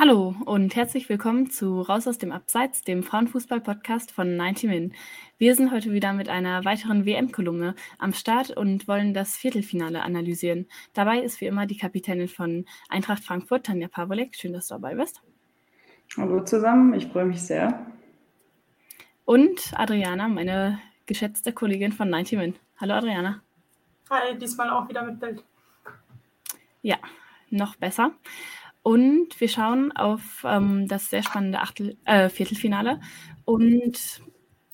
Hallo und herzlich willkommen zu Raus aus dem Abseits, dem Frauenfußball-Podcast von 90 Min. Wir sind heute wieder mit einer weiteren WM-Kolumne am Start und wollen das Viertelfinale analysieren. Dabei ist wie immer die Kapitänin von Eintracht Frankfurt, Tanja Pawolek. Schön, dass du dabei bist. Hallo zusammen, ich freue mich sehr. Und Adriana, meine geschätzte Kollegin von 90 Min. Hallo Adriana. Hi, diesmal auch wieder mit Bild. Ja, noch besser. Und wir schauen auf ähm, das sehr spannende Achtel, äh, Viertelfinale. Und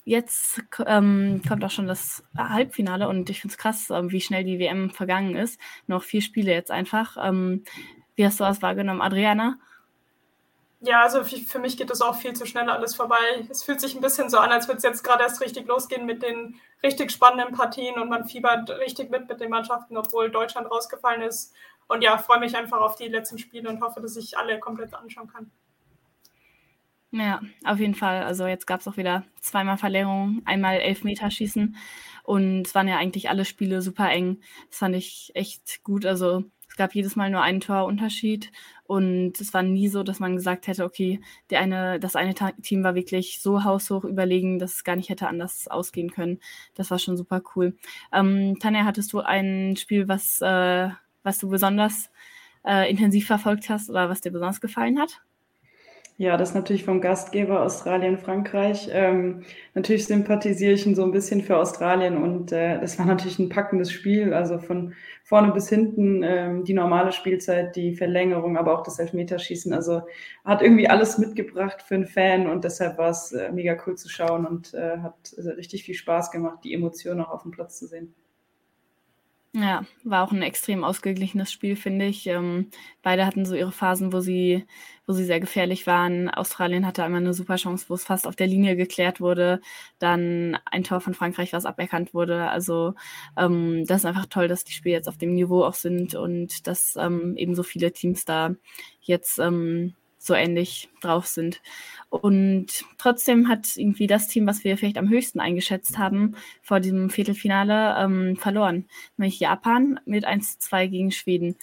jetzt ähm, kommt auch schon das Halbfinale und ich finde es krass, äh, wie schnell die WM vergangen ist. Noch vier Spiele jetzt einfach. Ähm, wie hast du das wahrgenommen, Adriana? Ja, also für mich geht das auch viel zu schnell alles vorbei. Es fühlt sich ein bisschen so an, als würde es jetzt gerade erst richtig losgehen mit den richtig spannenden Partien und man fiebert richtig mit mit den Mannschaften, obwohl Deutschland rausgefallen ist und ja, freue mich einfach auf die letzten Spiele und hoffe, dass ich alle komplett anschauen kann. Ja, auf jeden Fall. Also jetzt gab es auch wieder zweimal Verlängerung, einmal Elfmeterschießen und es waren ja eigentlich alle Spiele super eng. Das fand ich echt gut. Also es gab jedes Mal nur einen Torunterschied und es war nie so, dass man gesagt hätte, okay, der eine, das eine Team war wirklich so haushoch überlegen, dass es gar nicht hätte anders ausgehen können. Das war schon super cool. Ähm, Tanja, hattest du ein Spiel, was äh, was du besonders äh, intensiv verfolgt hast oder was dir besonders gefallen hat? Ja, das natürlich vom Gastgeber Australien, Frankreich. Ähm, natürlich sympathisiere ich so ein bisschen für Australien und äh, das war natürlich ein packendes Spiel, also von vorne bis hinten ähm, die normale Spielzeit, die Verlängerung, aber auch das Elfmeterschießen. Also hat irgendwie alles mitgebracht für einen Fan und deshalb war es äh, mega cool zu schauen und äh, hat also richtig viel Spaß gemacht, die Emotionen auch auf dem Platz zu sehen. Ja, war auch ein extrem ausgeglichenes Spiel, finde ich. Ähm, beide hatten so ihre Phasen, wo sie, wo sie sehr gefährlich waren. Australien hatte einmal eine super Chance, wo es fast auf der Linie geklärt wurde. Dann ein Tor von Frankreich, was aberkannt wurde. Also ähm, das ist einfach toll, dass die Spiele jetzt auf dem Niveau auch sind und dass ähm, eben so viele Teams da jetzt ähm, so ähnlich drauf sind. Und trotzdem hat irgendwie das Team, was wir vielleicht am höchsten eingeschätzt haben, vor diesem Viertelfinale ähm, verloren, nämlich Japan mit 1 zu 2 gegen Schweden.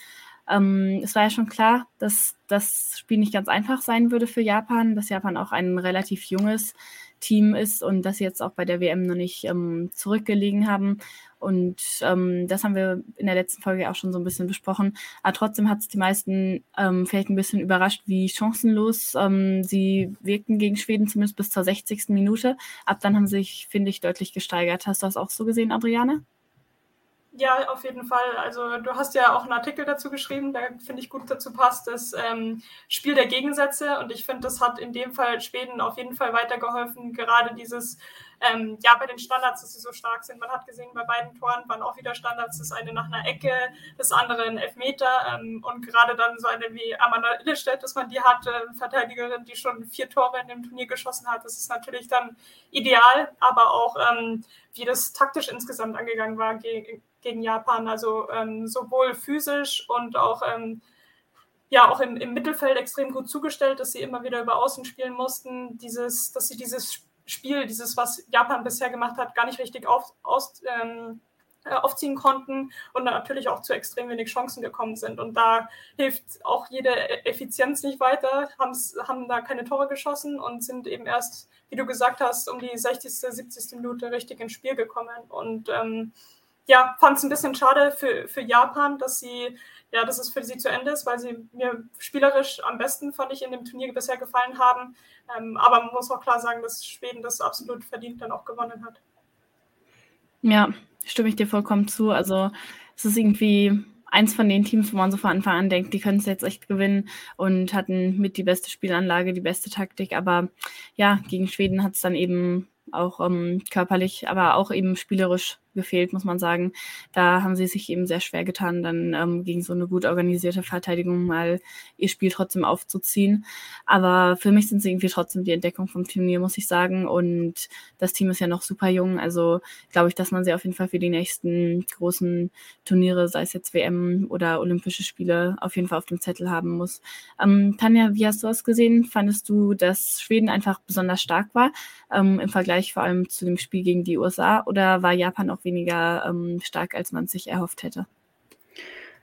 Ähm, es war ja schon klar, dass das Spiel nicht ganz einfach sein würde für Japan, dass Japan auch ein relativ junges Team ist und dass sie jetzt auch bei der WM noch nicht ähm, zurückgelegen haben. Und ähm, das haben wir in der letzten Folge auch schon so ein bisschen besprochen. Aber trotzdem hat es die meisten ähm, vielleicht ein bisschen überrascht, wie chancenlos ähm, sie wirkten gegen Schweden, zumindest bis zur 60. Minute. Ab dann haben sie sich, finde ich, deutlich gesteigert. Hast du das auch so gesehen, Adriane? Ja, auf jeden Fall. Also du hast ja auch einen Artikel dazu geschrieben, der finde ich gut dazu passt, das ähm, Spiel der Gegensätze. Und ich finde, das hat in dem Fall Schweden auf jeden Fall weitergeholfen. Gerade dieses, ähm, ja, bei den Standards, dass sie so stark sind. Man hat gesehen, bei beiden Toren waren auch wieder Standards, das eine nach einer Ecke, das andere ein Elfmeter. Ähm, und gerade dann so eine wie Amanda Illestedt, dass man die hat, äh, Verteidigerin, die schon vier Tore in dem Turnier geschossen hat. Das ist natürlich dann ideal, aber auch ähm, wie das taktisch insgesamt angegangen war gegen gegen Japan. Also ähm, sowohl physisch und auch, ähm, ja, auch im, im, Mittelfeld extrem gut zugestellt, dass sie immer wieder über Außen spielen mussten. Dieses, dass sie dieses Spiel, dieses, was Japan bisher gemacht hat, gar nicht richtig auf, aus, ähm, äh, aufziehen konnten und natürlich auch zu extrem wenig Chancen gekommen sind. Und da hilft auch jede e-, Effizienz nicht weiter, haben da keine Tore geschossen und sind eben erst, wie du gesagt hast, um die 60., 70. Minute richtig ins Spiel gekommen. Und ähm, ja, fand es ein bisschen schade für, für Japan, dass sie, ja, dass es für sie zu Ende ist, weil sie mir spielerisch am besten, fand ich, in dem Turnier bisher gefallen haben. Ähm, aber man muss auch klar sagen, dass Schweden das absolut verdient dann auch gewonnen hat. Ja, stimme ich dir vollkommen zu. Also es ist irgendwie eins von den Teams, wo man so von Anfang an denkt, die können es jetzt echt gewinnen und hatten mit die beste Spielanlage, die beste Taktik. Aber ja, gegen Schweden hat es dann eben auch ähm, körperlich, aber auch eben spielerisch gefehlt, muss man sagen. Da haben sie sich eben sehr schwer getan, dann ähm, gegen so eine gut organisierte Verteidigung mal ihr Spiel trotzdem aufzuziehen. Aber für mich sind sie irgendwie trotzdem die Entdeckung vom Turnier, muss ich sagen. Und das Team ist ja noch super jung. Also glaube ich, dass man sie auf jeden Fall für die nächsten großen Turniere, sei es jetzt WM oder Olympische Spiele, auf jeden Fall auf dem Zettel haben muss. Ähm, Tanja, wie hast du das gesehen? Fandest du, dass Schweden einfach besonders stark war ähm, im Vergleich vor allem zu dem Spiel gegen die USA? Oder war Japan auch weniger ähm, stark, als man sich erhofft hätte?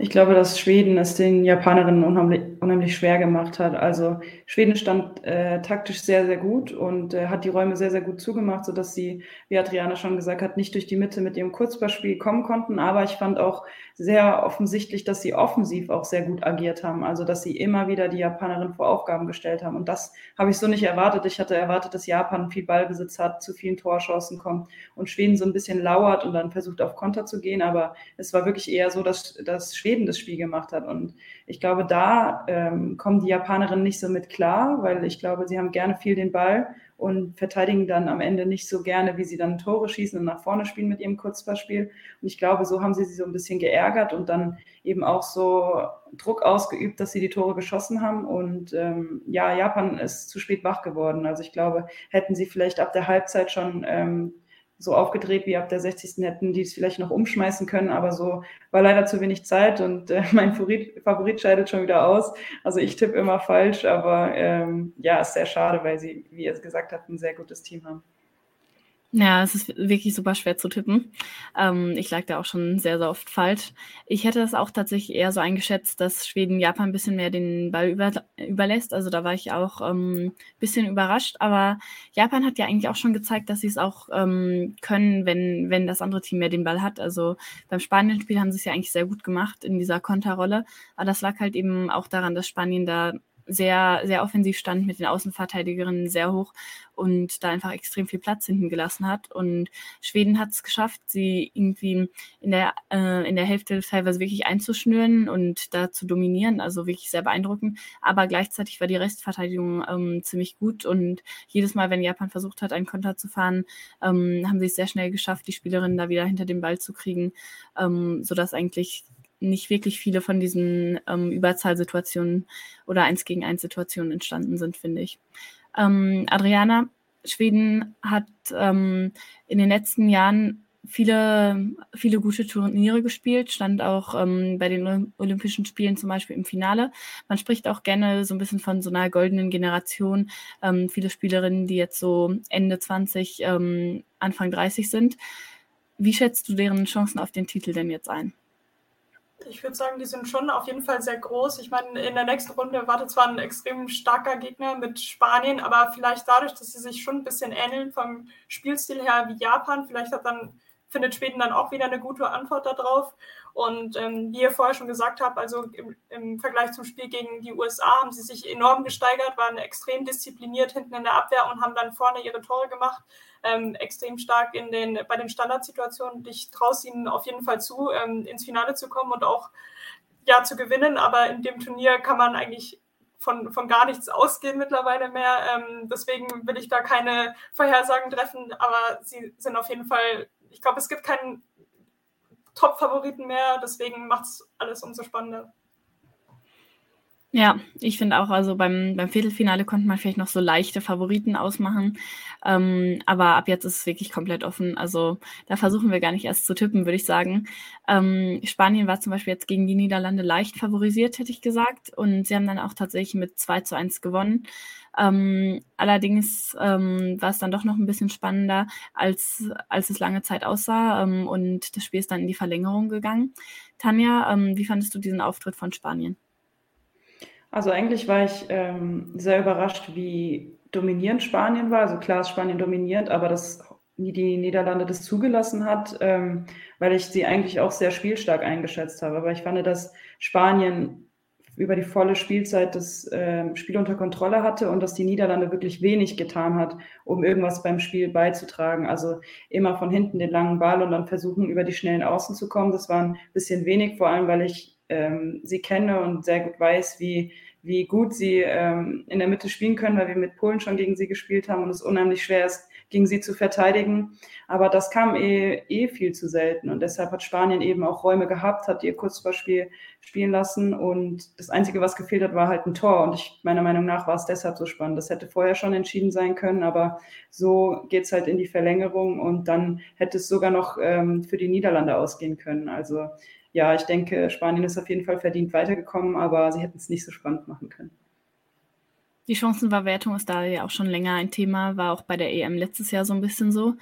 Ich glaube, dass Schweden es den Japanerinnen unheimlich, unheimlich schwer gemacht hat. Also Schweden stand äh, taktisch sehr, sehr gut und äh, hat die Räume sehr, sehr gut zugemacht, sodass sie, wie Adriana schon gesagt hat, nicht durch die Mitte mit ihrem Kurzballspiel kommen konnten. Aber ich fand auch sehr offensichtlich, dass sie offensiv auch sehr gut agiert haben. Also dass sie immer wieder die Japanerinnen vor Aufgaben gestellt haben. Und das habe ich so nicht erwartet. Ich hatte erwartet, dass Japan viel Ballbesitz hat, zu vielen Torchancen kommt und Schweden so ein bisschen lauert und dann versucht auf Konter zu gehen. Aber es war wirklich eher so, dass, dass Schweden Schweden das Spiel gemacht hat. Und ich glaube, da ähm, kommen die Japanerinnen nicht so mit klar, weil ich glaube, sie haben gerne viel den Ball und verteidigen dann am Ende nicht so gerne, wie sie dann Tore schießen und nach vorne spielen mit ihrem Kurzballspiel. Und ich glaube, so haben sie sie so ein bisschen geärgert und dann eben auch so Druck ausgeübt, dass sie die Tore geschossen haben. Und ähm, ja, Japan ist zu spät wach geworden. Also ich glaube, hätten sie vielleicht ab der Halbzeit schon ähm, so aufgedreht wie ab der 60. hätten die es vielleicht noch umschmeißen können, aber so war leider zu wenig Zeit und äh, mein Favorit, Favorit scheidet schon wieder aus. Also ich tippe immer falsch, aber ähm, ja, ist sehr schade, weil sie, wie ihr es gesagt habt, ein sehr gutes Team haben. Ja, es ist wirklich super schwer zu tippen. Ähm, ich lag da auch schon sehr, sehr oft falsch. Ich hätte das auch tatsächlich eher so eingeschätzt, dass Schweden Japan ein bisschen mehr den Ball über, überlässt. Also da war ich auch ein ähm, bisschen überrascht. Aber Japan hat ja eigentlich auch schon gezeigt, dass sie es auch ähm, können, wenn, wenn das andere Team mehr den Ball hat. Also beim Spanien-Spiel haben sie es ja eigentlich sehr gut gemacht in dieser Konterrolle. Aber das lag halt eben auch daran, dass Spanien da sehr, sehr offensiv stand mit den Außenverteidigerinnen sehr hoch und da einfach extrem viel Platz hinten gelassen hat. Und Schweden hat es geschafft, sie irgendwie in der, äh, in der Hälfte teilweise wirklich einzuschnüren und da zu dominieren, also wirklich sehr beeindruckend. Aber gleichzeitig war die Restverteidigung ähm, ziemlich gut und jedes Mal, wenn Japan versucht hat, einen Konter zu fahren, ähm, haben sie es sehr schnell geschafft, die Spielerinnen da wieder hinter den Ball zu kriegen, ähm, sodass eigentlich nicht wirklich viele von diesen ähm, Überzahlsituationen oder eins gegen eins Situationen entstanden sind, finde ich. Ähm, Adriana, Schweden hat ähm, in den letzten Jahren viele, viele gute Turniere gespielt, stand auch ähm, bei den Olympischen Spielen zum Beispiel im Finale. Man spricht auch gerne so ein bisschen von so einer goldenen Generation. Ähm, viele Spielerinnen, die jetzt so Ende 20, ähm, Anfang 30 sind. Wie schätzt du deren Chancen auf den Titel denn jetzt ein? Ich würde sagen, die sind schon auf jeden Fall sehr groß. Ich meine, in der nächsten Runde wartet zwar ein extrem starker Gegner mit Spanien, aber vielleicht dadurch, dass sie sich schon ein bisschen ähneln vom Spielstil her wie Japan, vielleicht hat dann findet Schweden dann auch wieder eine gute Antwort darauf. Und ähm, wie ihr vorher schon gesagt habt, also im, im, Vergleich zum Spiel gegen die USA haben sie sich enorm gesteigert, waren extrem diszipliniert hinten in der Abwehr und haben dann vorne ihre Tore gemacht. Ähm, extrem stark in den, bei den Standardsituationen. Ich traue es ihnen auf jeden Fall zu, ähm, ins Finale zu kommen und auch ja, zu gewinnen. Aber in dem Turnier kann man eigentlich von, von gar nichts ausgehen mittlerweile mehr. Ähm, deswegen will ich da keine Vorhersagen treffen, aber sie sind auf jeden Fall ich glaube, es gibt keinen Top-Favoriten mehr, deswegen macht es alles umso spannender. Ja, ich finde auch, also beim, beim Viertelfinale konnte man vielleicht noch so leichte Favoriten ausmachen. Ähm, aber ab jetzt ist es wirklich komplett offen. Also da versuchen wir gar nicht erst zu tippen, würde ich sagen. Ähm, Spanien war zum Beispiel jetzt gegen die Niederlande leicht favorisiert, hätte ich gesagt. Und sie haben dann auch tatsächlich mit 2 zu 1 gewonnen. Ähm, allerdings ähm, war es dann doch noch ein bisschen spannender, als, als es lange Zeit aussah. Ähm, und das Spiel ist dann in die Verlängerung gegangen. Tanja, ähm, wie fandest du diesen Auftritt von Spanien? Also eigentlich war ich ähm, sehr überrascht, wie dominierend Spanien war. Also klar ist Spanien dominierend, aber dass die Niederlande das zugelassen hat, ähm, weil ich sie eigentlich auch sehr spielstark eingeschätzt habe. Aber ich fand, dass Spanien über die volle Spielzeit das äh, Spiel unter Kontrolle hatte und dass die Niederlande wirklich wenig getan hat, um irgendwas beim Spiel beizutragen. Also immer von hinten den langen Ball und dann versuchen, über die schnellen Außen zu kommen. Das war ein bisschen wenig, vor allem weil ich ähm, sie kenne und sehr gut weiß, wie, wie gut sie ähm, in der Mitte spielen können, weil wir mit Polen schon gegen sie gespielt haben und es unheimlich schwer ist, gegen sie zu verteidigen. Aber das kam eh, eh viel zu selten. Und deshalb hat Spanien eben auch Räume gehabt, hat ihr Kurzballspiel spielen lassen. Und das Einzige, was gefehlt hat, war halt ein Tor. Und ich, meiner Meinung nach war es deshalb so spannend. Das hätte vorher schon entschieden sein können, aber so geht's halt in die Verlängerung und dann hätte es sogar noch ähm, für die Niederlande ausgehen können. Also ja, ich denke, Spanien ist auf jeden Fall verdient weitergekommen, aber sie hätten es nicht so spannend machen können. Die Chancenverwertung ist da ja auch schon länger ein Thema, war auch bei der EM letztes Jahr so ein bisschen so.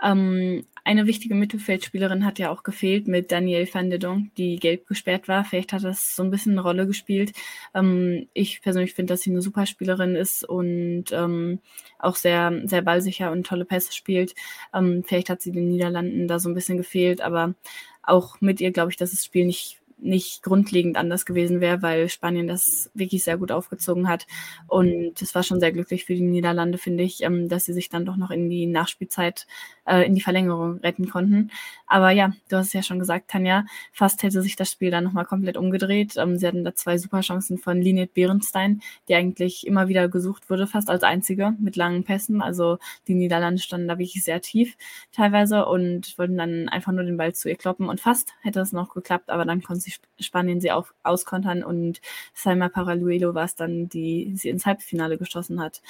Ähm, eine wichtige Mittelfeldspielerin hat ja auch gefehlt mit Danielle van der Donk, die gelb gesperrt war. Vielleicht hat das so ein bisschen eine Rolle gespielt. Ähm, ich persönlich finde, dass sie eine super Spielerin ist und ähm, auch sehr, sehr ballsicher und tolle Pässe spielt. Ähm, vielleicht hat sie den Niederlanden da so ein bisschen gefehlt, aber auch mit ihr glaube ich, dass das Spiel nicht nicht grundlegend anders gewesen wäre, weil Spanien das wirklich sehr gut aufgezogen hat. Und es war schon sehr glücklich für die Niederlande, finde ich, ähm, dass sie sich dann doch noch in die Nachspielzeit, äh, in die Verlängerung retten konnten. Aber ja, du hast es ja schon gesagt, Tanja, fast hätte sich das Spiel dann nochmal komplett umgedreht. Ähm, sie hatten da zwei Superchancen von Linet Behrenstein, die eigentlich immer wieder gesucht wurde, fast als einzige mit langen Pässen. Also die Niederlande standen da wirklich sehr tief teilweise und wollten dann einfach nur den Ball zu ihr kloppen. Und fast hätte es noch geklappt, aber dann konnte sie Spanien sie auf, auskontern und Salma Paraluelo war es dann, die sie ins Halbfinale geschossen hat.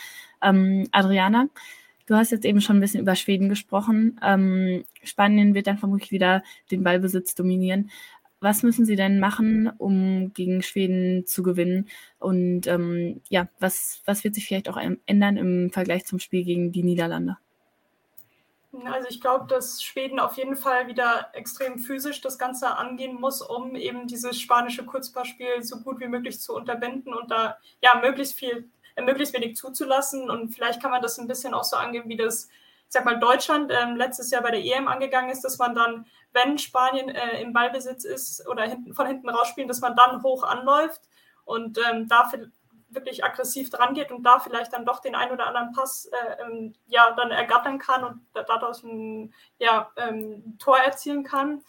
Ähm, Adriana, du hast jetzt eben schon ein bisschen über Schweden gesprochen. Ähm, Spanien wird dann vermutlich wieder den Ballbesitz dominieren. Was müssen sie denn machen, um gegen Schweden zu gewinnen? Und ähm, ja, was, was wird sich vielleicht auch ändern im Vergleich zum Spiel gegen die Niederlande? Also ich glaube, dass Schweden auf jeden Fall wieder extrem physisch das Ganze angehen muss, um eben dieses spanische Kurzpassspiel so gut wie möglich zu unterbinden und da ja möglichst viel, äh, möglichst wenig zuzulassen. Und vielleicht kann man das ein bisschen auch so angehen, wie das, ich sag mal, Deutschland ähm, letztes Jahr bei der EM angegangen ist, dass man dann, wenn Spanien äh, im Ballbesitz ist oder hinten, von hinten rausspielen, dass man dann hoch anläuft und ähm, dafür wirklich aggressiv dran geht und da vielleicht dann doch den einen oder anderen Pass äh, ähm, ja dann ergattern kann und dadurch ein ja, ähm, Tor erzielen kann.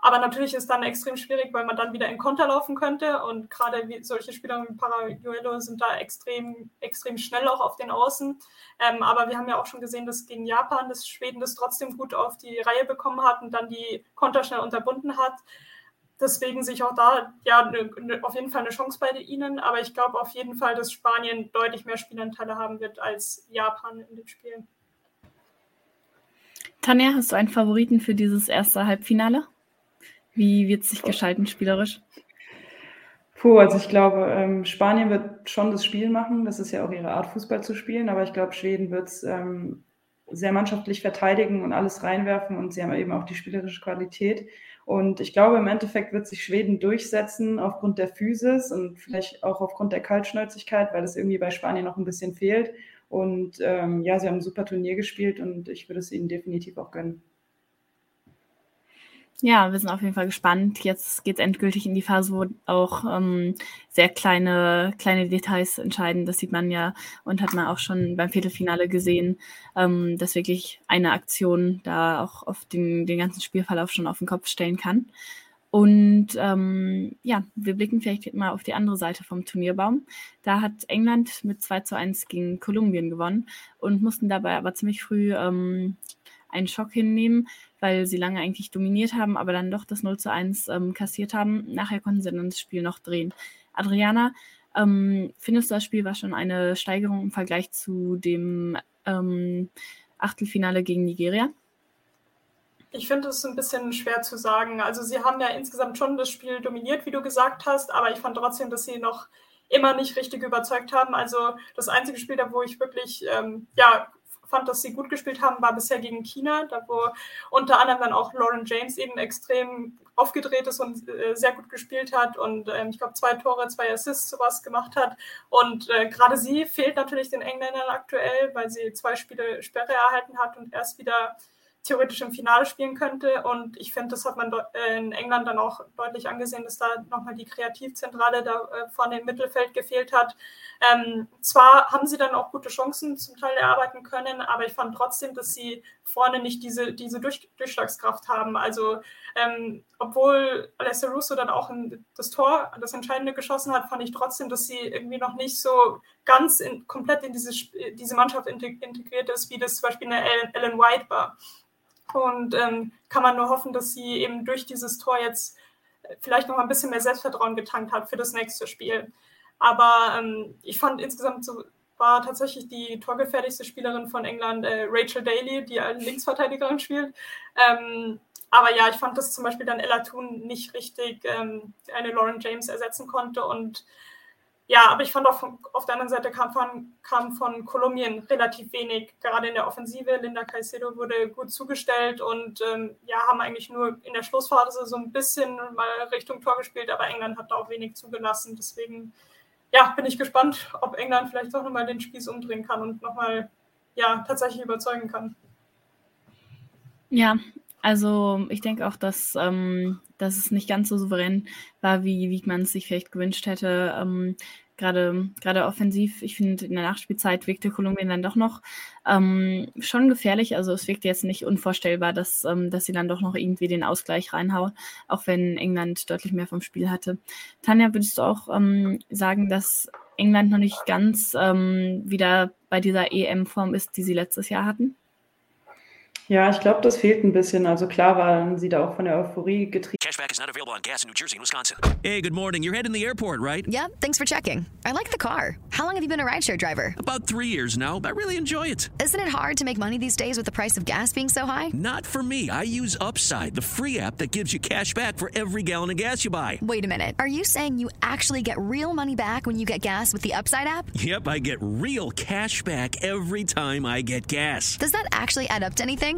Aber natürlich ist dann extrem schwierig, weil man dann wieder in Konter laufen könnte. Und gerade solche Spieler wie Parajuelo sind da extrem, extrem schnell auch auf den Außen. Ähm, aber wir haben ja auch schon gesehen, dass gegen Japan das Schweden das trotzdem gut auf die Reihe bekommen hat und dann die Konter schnell unterbunden hat deswegen sich auch da ja ne, ne, auf jeden Fall eine Chance bei ihnen, aber ich glaube auf jeden Fall, dass Spanien deutlich mehr Spielanteile haben wird als Japan in dem Spiel. Tanja, hast du einen Favoriten für dieses erste Halbfinale? Wie wird es sich gestalten spielerisch? Puh, also ich glaube, ähm, Spanien wird schon das Spiel machen. Das ist ja auch ihre Art, Fußball zu spielen. Aber ich glaube, Schweden wird es ähm, sehr mannschaftlich verteidigen und alles reinwerfen. Und sie haben eben auch die spielerische Qualität. Und ich glaube, im Endeffekt wird sich Schweden durchsetzen aufgrund der Physis und vielleicht auch aufgrund der Kaltschnäuzigkeit, weil es irgendwie bei Spanien noch ein bisschen fehlt. Und ähm, ja, sie haben ein super Turnier gespielt und ich würde es ihnen definitiv auch gönnen. Ja, wir sind auf jeden Fall gespannt. Jetzt geht es endgültig in die Phase, wo auch ähm, sehr kleine, kleine Details entscheiden. Das sieht man ja und hat man auch schon beim Viertelfinale gesehen, ähm, dass wirklich eine Aktion da auch auf den, den ganzen Spielverlauf schon auf den Kopf stellen kann. Und ähm, ja, wir blicken vielleicht mal auf die andere Seite vom Turnierbaum. Da hat England mit 2 zu 1 gegen Kolumbien gewonnen und mussten dabei aber ziemlich früh ähm, einen Schock hinnehmen weil sie lange eigentlich dominiert haben, aber dann doch das 0 zu 1 ähm, kassiert haben. Nachher konnten sie dann das Spiel noch drehen. Adriana, ähm, findest du, das Spiel war schon eine Steigerung im Vergleich zu dem ähm, Achtelfinale gegen Nigeria? Ich finde es ein bisschen schwer zu sagen. Also sie haben ja insgesamt schon das Spiel dominiert, wie du gesagt hast, aber ich fand trotzdem, dass sie noch immer nicht richtig überzeugt haben. Also das einzige Spiel, da wo ich wirklich ähm, ja, fand, dass sie gut gespielt haben, war bisher gegen China, da wo unter anderem dann auch Lauren James eben extrem aufgedreht ist und äh, sehr gut gespielt hat und ähm, ich glaube zwei Tore, zwei Assists sowas gemacht hat. Und äh, gerade sie fehlt natürlich den Engländern aktuell, weil sie zwei Spiele Sperre erhalten hat und erst wieder theoretisch im Finale spielen könnte. Und ich finde, das hat man äh, in England dann auch deutlich angesehen, dass da nochmal die Kreativzentrale da äh, vorne im Mittelfeld gefehlt hat. Ähm, zwar haben sie dann auch gute Chancen zum Teil erarbeiten können, aber ich fand trotzdem, dass sie vorne nicht diese, diese Durch, Durchschlagskraft haben. Also ähm, obwohl Alessia Russo dann auch in, das Tor, das Entscheidende geschossen hat, fand ich trotzdem, dass sie irgendwie noch nicht so ganz in, komplett in diese, diese Mannschaft integriert ist, wie das zum Beispiel eine Ellen White war. Und ähm, kann man nur hoffen, dass sie eben durch dieses Tor jetzt vielleicht noch ein bisschen mehr Selbstvertrauen getankt hat für das nächste Spiel. Aber ähm, ich fand insgesamt so, war tatsächlich die torgefährlichste Spielerin von England äh, Rachel Daly, die als Linksverteidigerin spielt. Ähm, aber ja, ich fand, dass zum Beispiel dann Ella Thun nicht richtig ähm, eine Lauren James ersetzen konnte. Und ja, aber ich fand auch von, auf der anderen Seite kam von, kam von Kolumbien relativ wenig, gerade in der Offensive. Linda Caicedo wurde gut zugestellt und ähm, ja, haben eigentlich nur in der Schlussphase so ein bisschen mal Richtung Tor gespielt, aber England hat da auch wenig zugelassen. Deswegen ja, bin ich gespannt, ob England vielleicht doch nochmal den Spieß umdrehen kann und nochmal ja, tatsächlich überzeugen kann. Ja, also ich denke auch, dass, ähm, dass es nicht ganz so souverän war, wie, wie man es sich vielleicht gewünscht hätte. Ähm, gerade, gerade offensiv, ich finde, in der Nachspielzeit wirkte Kolumbien dann doch noch ähm, schon gefährlich. Also es wirkte jetzt nicht unvorstellbar, dass, ähm, dass sie dann doch noch irgendwie den Ausgleich reinhauen, auch wenn England deutlich mehr vom Spiel hatte. Tanja, würdest du auch ähm, sagen, dass England noch nicht ganz ähm, wieder bei dieser EM-Form ist, die sie letztes Jahr hatten? Ja, ich glaube, das fehlt ein bisschen. Also klar waren sie da auch von der Euphorie getrieben. Cashback is not available on gas in New Jersey and Wisconsin. Hey, good morning. You're heading to the airport, right? Yep, thanks for checking. I like the car. How long have you been a rideshare driver? About three years now. I really enjoy it. Isn't it hard to make money these days with the price of gas being so high? Not for me. I use Upside, the free app that gives you cash back for every gallon of gas you buy. Wait a minute. Are you saying you actually get real money back when you get gas with the Upside app? Yep, I get real cash back every time I get gas. Does that actually add up to anything?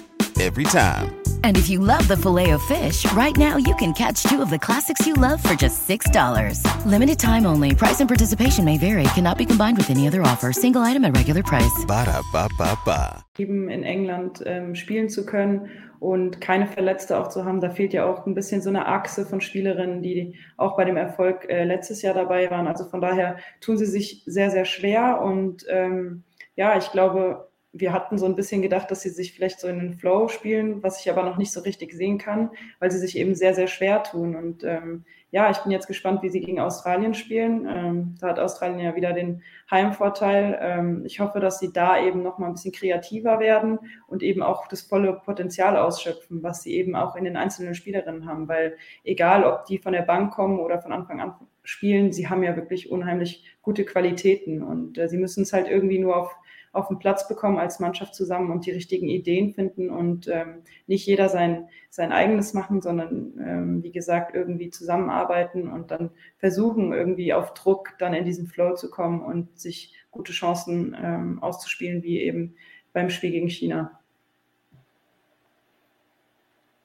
every time. And if you love the filet of fish, right now you can catch two of the classics you love for just $6. Limited time only. Price and participation may vary. Cannot be combined with any other offer. Single item at regular price. Ba da ba ba ba. In England ähm, spielen zu können und keine Verletzte auch zu haben, da fehlt ja auch ein bisschen so eine Achse von Spielerinnen, die auch bei dem Erfolg äh, letztes Jahr dabei waren. Also von daher tun sie sich sehr, sehr schwer und ähm, ja, ich glaube, wir hatten so ein bisschen gedacht, dass sie sich vielleicht so in den Flow spielen, was ich aber noch nicht so richtig sehen kann, weil sie sich eben sehr, sehr schwer tun. Und ähm, ja, ich bin jetzt gespannt, wie sie gegen Australien spielen. Ähm, da hat Australien ja wieder den Heimvorteil. Ähm, ich hoffe, dass sie da eben noch mal ein bisschen kreativer werden und eben auch das volle Potenzial ausschöpfen, was sie eben auch in den einzelnen Spielerinnen haben. Weil egal, ob die von der Bank kommen oder von Anfang an spielen, sie haben ja wirklich unheimlich gute Qualitäten und äh, sie müssen es halt irgendwie nur auf auf den Platz bekommen als Mannschaft zusammen und die richtigen Ideen finden und ähm, nicht jeder sein, sein eigenes machen, sondern ähm, wie gesagt irgendwie zusammenarbeiten und dann versuchen irgendwie auf Druck dann in diesen Flow zu kommen und sich gute Chancen ähm, auszuspielen, wie eben beim Spiel gegen China.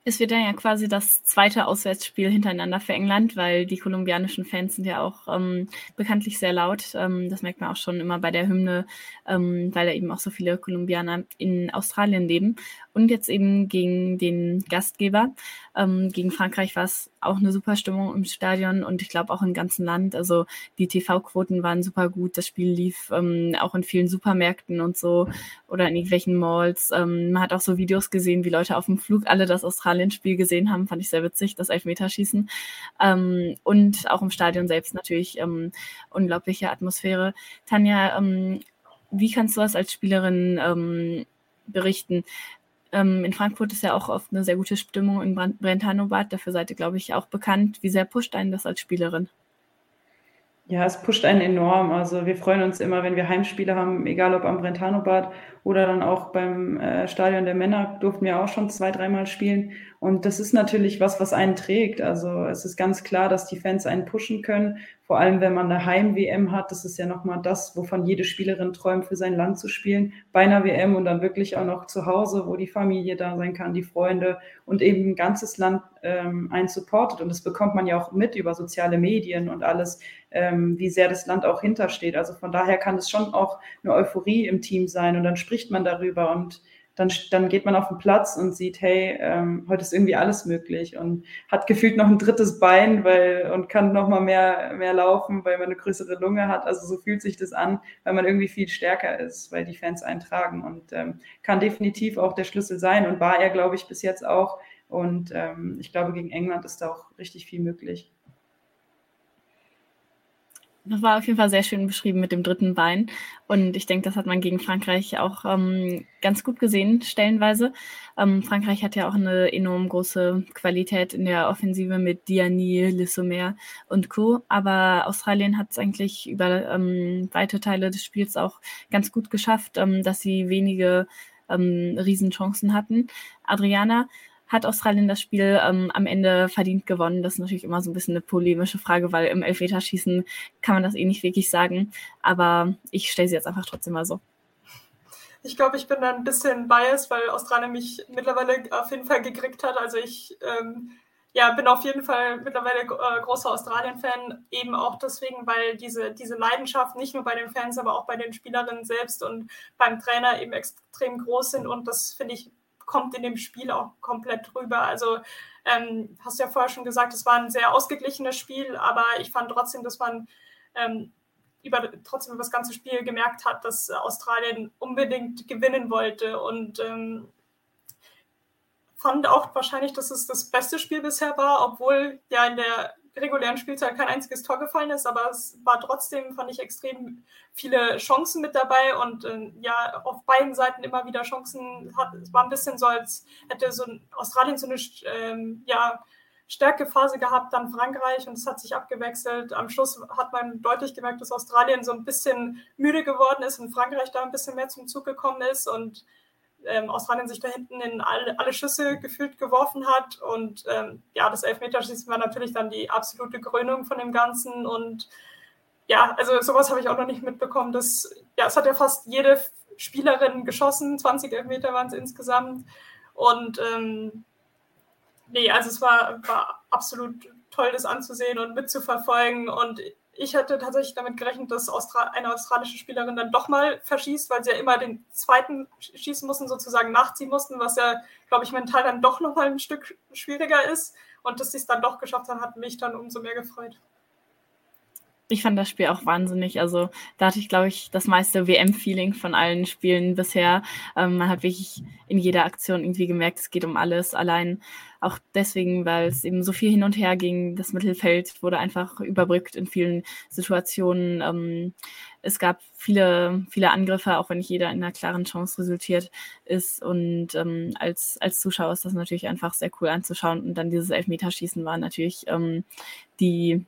Es wird dann ja quasi das zweite Auswärtsspiel hintereinander für England, weil die kolumbianischen Fans sind ja auch ähm, bekanntlich sehr laut. Ähm, das merkt man auch schon immer bei der Hymne, ähm, weil da eben auch so viele Kolumbianer in Australien leben. Und jetzt eben gegen den Gastgeber. Ähm, gegen Frankreich war es auch eine super Stimmung im Stadion und ich glaube auch im ganzen Land. Also die TV-Quoten waren super gut. Das Spiel lief ähm, auch in vielen Supermärkten und so oder in irgendwelchen Malls. Ähm, man hat auch so Videos gesehen, wie Leute auf dem Flug alle das Australien-Spiel gesehen haben. Fand ich sehr witzig, das Elfmeterschießen. Ähm, und auch im Stadion selbst natürlich ähm, unglaubliche Atmosphäre. Tanja, ähm, wie kannst du das als Spielerin ähm, berichten? Ähm, in Frankfurt ist ja auch oft eine sehr gute Stimmung in Brentano-Bad. Dafür seid ihr, glaube ich, auch bekannt. Wie sehr pusht einen das als Spielerin? Ja, es pusht einen enorm. Also wir freuen uns immer, wenn wir Heimspiele haben, egal ob am Brentano-Bad oder dann auch beim äh, Stadion der Männer durften wir auch schon zwei, dreimal spielen. Und das ist natürlich was, was einen trägt. Also es ist ganz klar, dass die Fans einen pushen können. Vor allem, wenn man eine Heim-WM hat. Das ist ja nochmal das, wovon jede Spielerin träumt, für sein Land zu spielen. Bei einer WM und dann wirklich auch noch zu Hause, wo die Familie da sein kann, die Freunde und eben ein ganzes Land ähm, einen supportet. Und das bekommt man ja auch mit über soziale Medien und alles, ähm, wie sehr das Land auch hintersteht. Also von daher kann es schon auch eine Euphorie im Team sein. Und dann spricht man darüber und dann, dann geht man auf den Platz und sieht, hey, ähm, heute ist irgendwie alles möglich und hat gefühlt noch ein drittes Bein weil, und kann noch mal mehr, mehr laufen, weil man eine größere Lunge hat. Also so fühlt sich das an, weil man irgendwie viel stärker ist, weil die Fans eintragen und ähm, kann definitiv auch der Schlüssel sein und war er, glaube ich, bis jetzt auch. Und ähm, ich glaube, gegen England ist da auch richtig viel möglich. Das war auf jeden Fall sehr schön beschrieben mit dem dritten Bein. Und ich denke, das hat man gegen Frankreich auch ähm, ganz gut gesehen, stellenweise. Ähm, Frankreich hat ja auch eine enorm große Qualität in der Offensive mit Diani, Le Sommer und Co. Aber Australien hat es eigentlich über ähm, weite Teile des Spiels auch ganz gut geschafft, ähm, dass sie wenige ähm, Riesenchancen hatten. Adriana, hat Australien das Spiel ähm, am Ende verdient gewonnen. Das ist natürlich immer so ein bisschen eine polemische Frage, weil im Elfmeterschießen kann man das eh nicht wirklich sagen. Aber ich stelle sie jetzt einfach trotzdem mal so. Ich glaube, ich bin da ein bisschen biased, weil Australien mich mittlerweile auf jeden Fall gekriegt hat. Also ich ähm, ja, bin auf jeden Fall mittlerweile äh, großer Australien-Fan, eben auch deswegen, weil diese, diese Leidenschaft nicht nur bei den Fans, aber auch bei den Spielerinnen selbst und beim Trainer eben extrem groß sind. Und das finde ich kommt in dem Spiel auch komplett rüber. Also ähm, hast ja vorher schon gesagt, es war ein sehr ausgeglichenes Spiel, aber ich fand trotzdem, dass man ähm, über, trotzdem über das ganze Spiel gemerkt hat, dass Australien unbedingt gewinnen wollte und ähm, fand auch wahrscheinlich, dass es das beste Spiel bisher war, obwohl ja in der regulären Spielzeit kein einziges Tor gefallen ist, aber es war trotzdem, fand ich, extrem viele Chancen mit dabei und äh, ja, auf beiden Seiten immer wieder Chancen. Hat, es war ein bisschen so, als hätte so ein, Australien so eine ähm, ja, Stärkephase gehabt, dann Frankreich und es hat sich abgewechselt. Am Schluss hat man deutlich gemerkt, dass Australien so ein bisschen müde geworden ist und Frankreich da ein bisschen mehr zum Zug gekommen ist und ähm, Australien sich da hinten in alle, alle Schüsse gefühlt geworfen hat. Und ähm, ja, das Elfmeterschießen war natürlich dann die absolute Krönung von dem Ganzen. Und ja, also sowas habe ich auch noch nicht mitbekommen. Dass, ja, es hat ja fast jede Spielerin geschossen, 20 Elfmeter waren es insgesamt. Und ähm, nee, also es war, war absolut toll, das anzusehen und mitzuverfolgen. Und ich hätte tatsächlich damit gerechnet, dass Austra eine australische Spielerin dann doch mal verschießt, weil sie ja immer den zweiten schießen mussten, sozusagen nachziehen mussten, was ja, glaube ich, mental dann doch noch mal ein Stück schwieriger ist. Und dass sie es dann doch geschafft haben, hat mich dann umso mehr gefreut ich fand das Spiel auch wahnsinnig. Also da hatte ich, glaube ich, das meiste WM-Feeling von allen Spielen bisher. Ähm, man hat wirklich in jeder Aktion irgendwie gemerkt, es geht um alles. Allein auch deswegen, weil es eben so viel hin und her ging. Das Mittelfeld wurde einfach überbrückt in vielen Situationen. Ähm, es gab viele, viele Angriffe, auch wenn nicht jeder in einer klaren Chance resultiert ist. Und ähm, als, als Zuschauer ist das natürlich einfach sehr cool anzuschauen. Und dann dieses Elfmeterschießen war natürlich ähm, die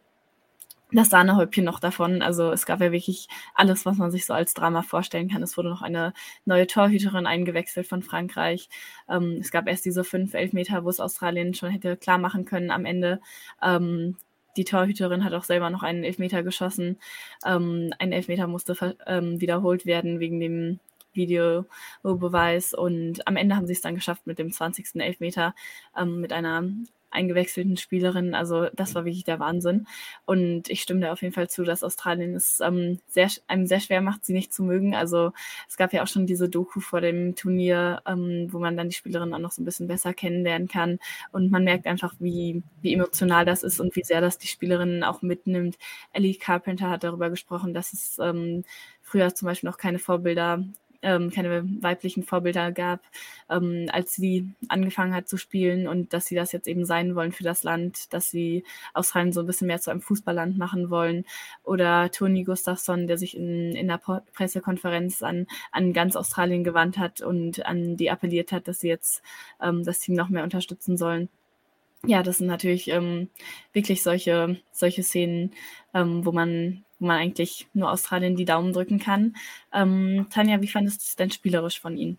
das Sahnehäubchen noch davon. Also es gab ja wirklich alles, was man sich so als Drama vorstellen kann. Es wurde noch eine neue Torhüterin eingewechselt von Frankreich. Ähm, es gab erst diese fünf Elfmeter, wo es Australien schon hätte klar machen können am Ende. Ähm, die Torhüterin hat auch selber noch einen Elfmeter geschossen. Ähm, ein Elfmeter musste ähm, wiederholt werden wegen dem Videobeweis und am Ende haben sie es dann geschafft mit dem 20. Elfmeter ähm, mit einer eingewechselten Spielerinnen. Also das war wirklich der Wahnsinn. Und ich stimme da auf jeden Fall zu, dass Australien es ähm, sehr, einem sehr schwer macht, sie nicht zu mögen. Also es gab ja auch schon diese Doku vor dem Turnier, ähm, wo man dann die Spielerinnen auch noch so ein bisschen besser kennenlernen kann. Und man merkt einfach, wie, wie emotional das ist und wie sehr das die Spielerinnen auch mitnimmt. Ellie Carpenter hat darüber gesprochen, dass es ähm, früher zum Beispiel noch keine Vorbilder ähm, keine weiblichen Vorbilder gab, ähm, als sie angefangen hat zu spielen und dass sie das jetzt eben sein wollen für das Land, dass sie Australien so ein bisschen mehr zu einem Fußballland machen wollen. Oder Toni Gustafsson, der sich in, in der Pressekonferenz an, an ganz Australien gewandt hat und an die appelliert hat, dass sie jetzt ähm, das Team noch mehr unterstützen sollen ja, das sind natürlich ähm, wirklich solche, solche Szenen, ähm, wo man wo man eigentlich nur Australien die Daumen drücken kann. Ähm, Tanja, wie fandest du es denn spielerisch von ihnen?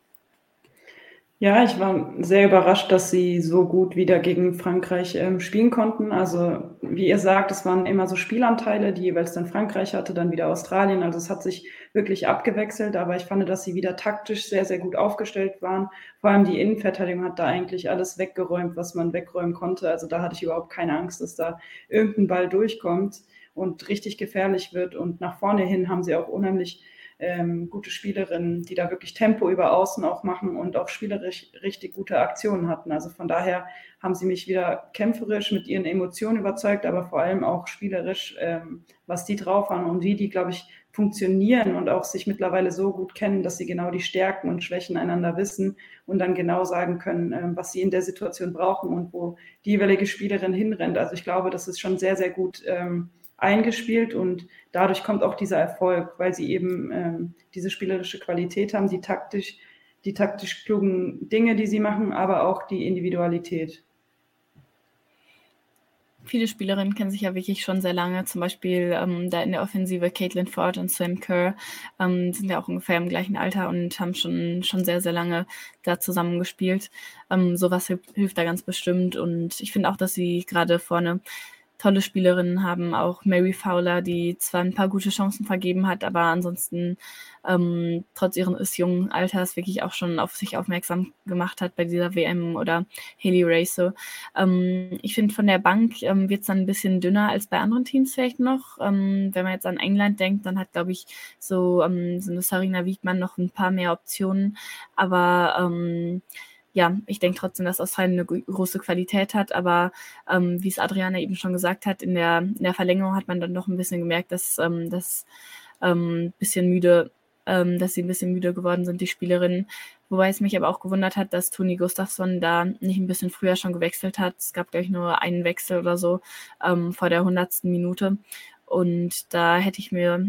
Ja, ich war sehr überrascht, dass sie so gut wieder gegen Frankreich ähm, spielen konnten. Also, wie ihr sagt, es waren immer so Spielanteile, die jeweils dann Frankreich hatte, dann wieder Australien. Also es hat sich wirklich abgewechselt, aber ich fand, dass sie wieder taktisch sehr, sehr gut aufgestellt waren. Vor allem die Innenverteidigung hat da eigentlich alles weggeräumt, was man wegräumen konnte. Also da hatte ich überhaupt keine Angst, dass da irgendein Ball durchkommt und richtig gefährlich wird. Und nach vorne hin haben sie auch unheimlich ähm, gute Spielerinnen, die da wirklich Tempo über Außen auch machen und auch spielerisch richtig gute Aktionen hatten. Also von daher haben sie mich wieder kämpferisch mit ihren Emotionen überzeugt, aber vor allem auch spielerisch, ähm, was die drauf haben und wie die, glaube ich, funktionieren und auch sich mittlerweile so gut kennen, dass sie genau die Stärken und Schwächen einander wissen und dann genau sagen können, ähm, was sie in der Situation brauchen und wo die jeweilige Spielerin hinrennt. Also ich glaube, das ist schon sehr, sehr gut ähm, eingespielt und dadurch kommt auch dieser Erfolg, weil sie eben ähm, diese spielerische Qualität haben, die taktisch, die taktisch klugen Dinge, die sie machen, aber auch die Individualität. Viele Spielerinnen kennen sich ja wirklich schon sehr lange. Zum Beispiel ähm, da in der Offensive Caitlin Ford und Sam Kerr ähm, sind ja auch ungefähr im gleichen Alter und haben schon, schon sehr, sehr lange da zusammen gespielt. Ähm, sowas hilft, hilft da ganz bestimmt. Und ich finde auch, dass sie gerade vorne tolle Spielerinnen haben, auch Mary Fowler, die zwar ein paar gute Chancen vergeben hat, aber ansonsten ähm, trotz ihres jungen Alters wirklich auch schon auf sich aufmerksam gemacht hat bei dieser WM oder Haley Race. Ähm, ich finde, von der Bank ähm, wird es dann ein bisschen dünner als bei anderen Teams vielleicht noch. Ähm, wenn man jetzt an England denkt, dann hat, glaube ich, so, ähm, so eine Sarina Wiegmann noch ein paar mehr Optionen, aber ähm, ja, ich denke trotzdem, dass Australien eine große Qualität hat, aber ähm, wie es Adriana eben schon gesagt hat, in der, in der Verlängerung hat man dann noch ein bisschen gemerkt, dass ähm, das ähm, bisschen müde, ähm, dass sie ein bisschen müde geworden sind, die Spielerinnen. Wobei es mich aber auch gewundert hat, dass Toni Gustafsson da nicht ein bisschen früher schon gewechselt hat. Es gab, glaube ich, nur einen Wechsel oder so ähm, vor der hundertsten Minute. Und da hätte ich mir,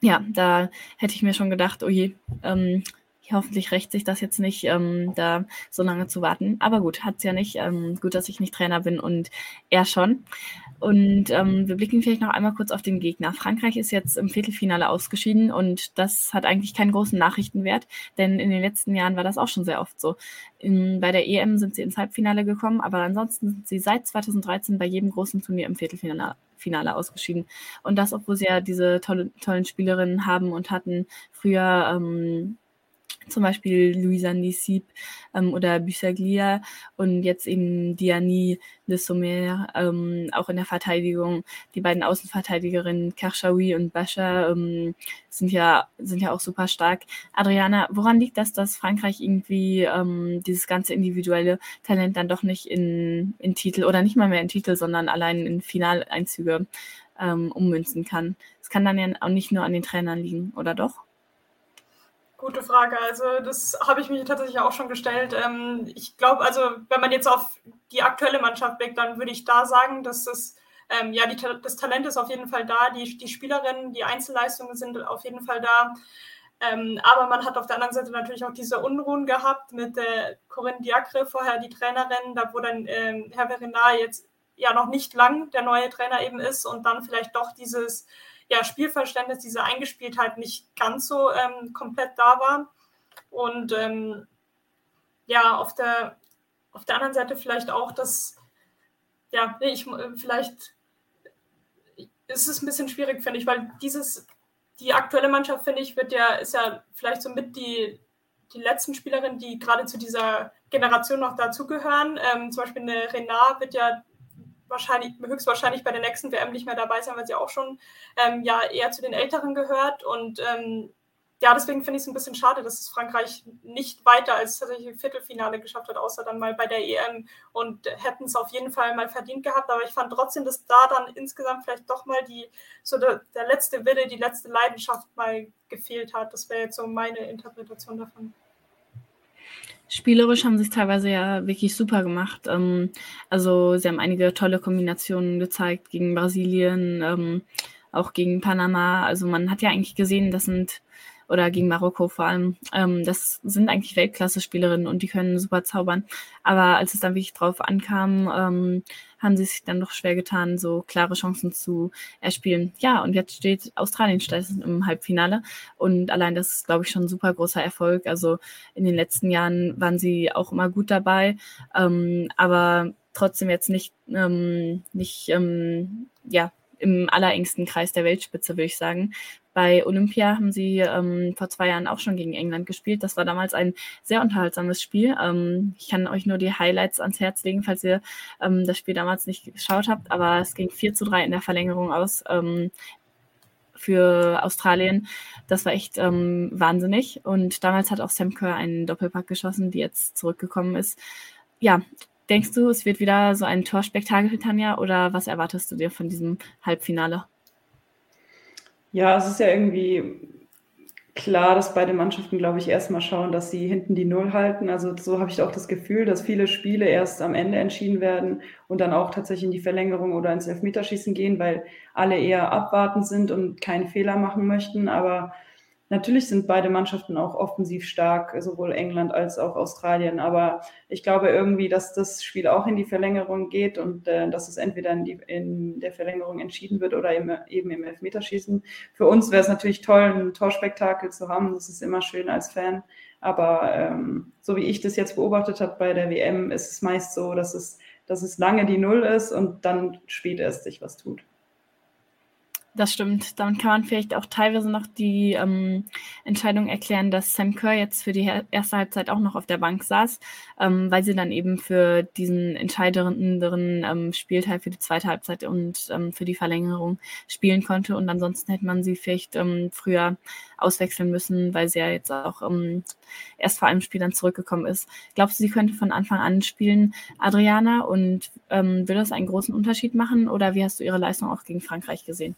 ja, da hätte ich mir schon gedacht, oh je, ähm, hoffentlich rächt sich das jetzt nicht, ähm, da so lange zu warten. Aber gut, hat es ja nicht. Ähm, gut, dass ich nicht Trainer bin und er schon. Und ähm, wir blicken vielleicht noch einmal kurz auf den Gegner. Frankreich ist jetzt im Viertelfinale ausgeschieden und das hat eigentlich keinen großen Nachrichtenwert, denn in den letzten Jahren war das auch schon sehr oft so. In, bei der EM sind sie ins Halbfinale gekommen, aber ansonsten sind sie seit 2013 bei jedem großen Turnier im Viertelfinale Finale ausgeschieden. Und das, obwohl sie ja diese tolle, tollen Spielerinnen haben und hatten. Früher ähm, zum Beispiel Luisa Nisip ähm, oder Busaglia und jetzt eben Diani Le Sommer, ähm, auch in der Verteidigung. Die beiden Außenverteidigerinnen Karshawi und Bascha ähm, sind, ja, sind ja auch super stark. Adriana, woran liegt das, dass Frankreich irgendwie ähm, dieses ganze individuelle Talent dann doch nicht in, in Titel oder nicht mal mehr in Titel, sondern allein in Finaleinzüge ähm, ummünzen kann? Es kann dann ja auch nicht nur an den Trainern liegen, oder doch? Gute Frage. Also das habe ich mir tatsächlich auch schon gestellt. Ähm, ich glaube, also wenn man jetzt auf die aktuelle Mannschaft blickt, dann würde ich da sagen, dass es ähm, ja die, das Talent ist auf jeden Fall da, die, die Spielerinnen, die Einzelleistungen sind auf jeden Fall da. Ähm, aber man hat auf der anderen Seite natürlich auch diese Unruhen gehabt mit äh, Corinne Diacre, vorher die Trainerin, da wo dann ähm, Herr Verinar jetzt ja noch nicht lang der neue Trainer eben ist und dann vielleicht doch dieses ja, Spielverständnis, diese Eingespieltheit nicht ganz so ähm, komplett da war. Und ähm, ja, auf der, auf der anderen Seite vielleicht auch, dass, ja, ich vielleicht ist es ein bisschen schwierig, finde ich, weil dieses, die aktuelle Mannschaft, finde ich, wird ja, ist ja vielleicht so mit die, die letzten Spielerinnen, die gerade zu dieser Generation noch dazugehören. Ähm, zum Beispiel eine Renard wird ja wahrscheinlich, höchstwahrscheinlich bei der nächsten WM nicht mehr dabei sein, weil sie auch schon ähm, ja eher zu den Älteren gehört. Und ähm, ja, deswegen finde ich es ein bisschen schade, dass es Frankreich nicht weiter als tatsächlich Viertelfinale geschafft hat, außer dann mal bei der EM und hätten es auf jeden Fall mal verdient gehabt. Aber ich fand trotzdem, dass da dann insgesamt vielleicht doch mal die, so der, der letzte Wille, die letzte Leidenschaft mal gefehlt hat. Das wäre jetzt so meine Interpretation davon. Spielerisch haben sie es teilweise ja wirklich super gemacht. Ähm, also sie haben einige tolle Kombinationen gezeigt gegen Brasilien, ähm, auch gegen Panama. Also man hat ja eigentlich gesehen, das sind oder gegen Marokko vor allem. Ähm, das sind eigentlich Weltklasse-Spielerinnen und die können super zaubern. Aber als es dann wirklich drauf ankam, ähm, haben sie sich dann doch schwer getan, so klare Chancen zu erspielen. Ja, und jetzt steht Australien stattdessen im Halbfinale. Und allein das ist, glaube ich, schon ein super großer Erfolg. Also in den letzten Jahren waren sie auch immer gut dabei, ähm, aber trotzdem jetzt nicht, ähm, nicht ähm, ja, im allerengsten Kreis der Weltspitze, würde ich sagen. Bei Olympia haben sie ähm, vor zwei Jahren auch schon gegen England gespielt. Das war damals ein sehr unterhaltsames Spiel. Ähm, ich kann euch nur die Highlights ans Herz legen, falls ihr ähm, das Spiel damals nicht geschaut habt. Aber es ging 4 zu 3 in der Verlängerung aus ähm, für Australien. Das war echt ähm, wahnsinnig. Und damals hat auch Sam Kerr einen Doppelpack geschossen, die jetzt zurückgekommen ist. Ja, denkst du, es wird wieder so ein Torspektakel, Tanja, oder was erwartest du dir von diesem Halbfinale? Ja, es ist ja irgendwie klar, dass beide Mannschaften, glaube ich, erstmal schauen, dass sie hinten die Null halten. Also so habe ich auch das Gefühl, dass viele Spiele erst am Ende entschieden werden und dann auch tatsächlich in die Verlängerung oder ins Elfmeterschießen gehen, weil alle eher abwartend sind und keinen Fehler machen möchten. Aber Natürlich sind beide Mannschaften auch offensiv stark, sowohl England als auch Australien. Aber ich glaube irgendwie, dass das Spiel auch in die Verlängerung geht und äh, dass es entweder in, die, in, der Verlängerung entschieden wird oder im, eben im Elfmeterschießen. Für uns wäre es natürlich toll, ein Torspektakel zu haben. Das ist immer schön als Fan. Aber ähm, so wie ich das jetzt beobachtet habe bei der WM, ist es meist so, dass es, dass es lange die Null ist und dann spät erst sich was tut. Das stimmt. Damit kann man vielleicht auch teilweise noch die ähm, Entscheidung erklären, dass Sam Kerr jetzt für die erste Halbzeit auch noch auf der Bank saß, ähm, weil sie dann eben für diesen entscheidenderen ähm, Spielteil für die zweite Halbzeit und ähm, für die Verlängerung spielen konnte. Und ansonsten hätte man sie vielleicht ähm, früher auswechseln müssen, weil sie ja jetzt auch ähm, erst vor einem Spiel dann zurückgekommen ist. Glaubst du, sie könnte von Anfang an spielen, Adriana? Und ähm, will das einen großen Unterschied machen? Oder wie hast du ihre Leistung auch gegen Frankreich gesehen?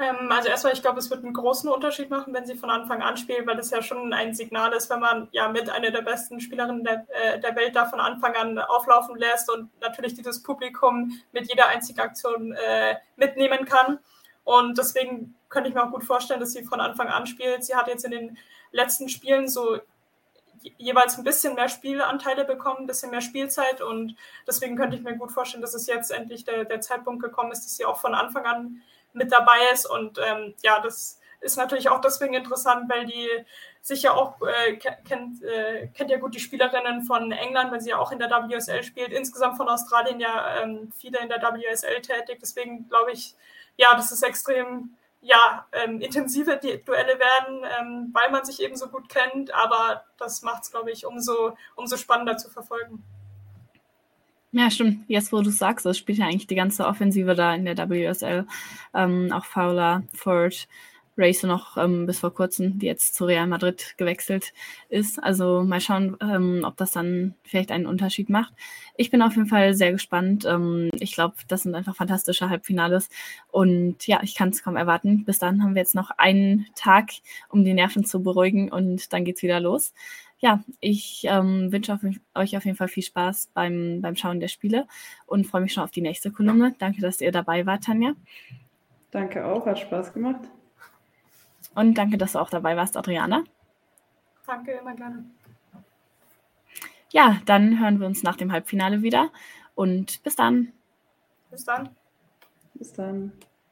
Ähm, also erstmal, ich glaube, es wird einen großen Unterschied machen, wenn sie von Anfang an spielt, weil das ja schon ein Signal ist, wenn man ja mit einer der besten Spielerinnen der, äh, der Welt da von Anfang an auflaufen lässt und natürlich dieses Publikum mit jeder einzigen Aktion äh, mitnehmen kann. Und deswegen könnte ich mir auch gut vorstellen, dass sie von Anfang an spielt. Sie hat jetzt in den letzten Spielen so jeweils ein bisschen mehr Spielanteile bekommen, ein bisschen mehr Spielzeit und deswegen könnte ich mir gut vorstellen, dass es jetzt endlich der, der Zeitpunkt gekommen ist, dass sie auch von Anfang an mit dabei ist. Und ähm, ja, das ist natürlich auch deswegen interessant, weil die sich ja auch äh, kennt, äh, kennt ja gut die Spielerinnen von England, weil sie ja auch in der WSL spielt. Insgesamt von Australien ja ähm, viele in der WSL tätig. Deswegen glaube ich, ja, das ist extrem ja, ähm, intensive Duelle werden, ähm, weil man sich eben so gut kennt. Aber das macht es, glaube ich, umso, umso spannender zu verfolgen. Ja, stimmt. Jetzt, wo du sagst, es spielt ja eigentlich die ganze Offensive da in der WSL. Ähm, auch Fowler, Ford, Race noch ähm, bis vor kurzem, die jetzt zu Real Madrid gewechselt ist. Also mal schauen, ähm, ob das dann vielleicht einen Unterschied macht. Ich bin auf jeden Fall sehr gespannt. Ähm, ich glaube, das sind einfach fantastische Halbfinales. Und ja, ich kann es kaum erwarten. Bis dann haben wir jetzt noch einen Tag, um die Nerven zu beruhigen und dann geht's wieder los ja, ich ähm, wünsche auf, euch auf jeden Fall viel Spaß beim, beim Schauen der Spiele und freue mich schon auf die nächste Kolumne. Danke, dass ihr dabei wart, Tanja. Danke auch, hat Spaß gemacht. Und danke, dass du auch dabei warst, Adriana. Danke, immer gerne. Ja, dann hören wir uns nach dem Halbfinale wieder und bis dann. Bis dann. Bis dann.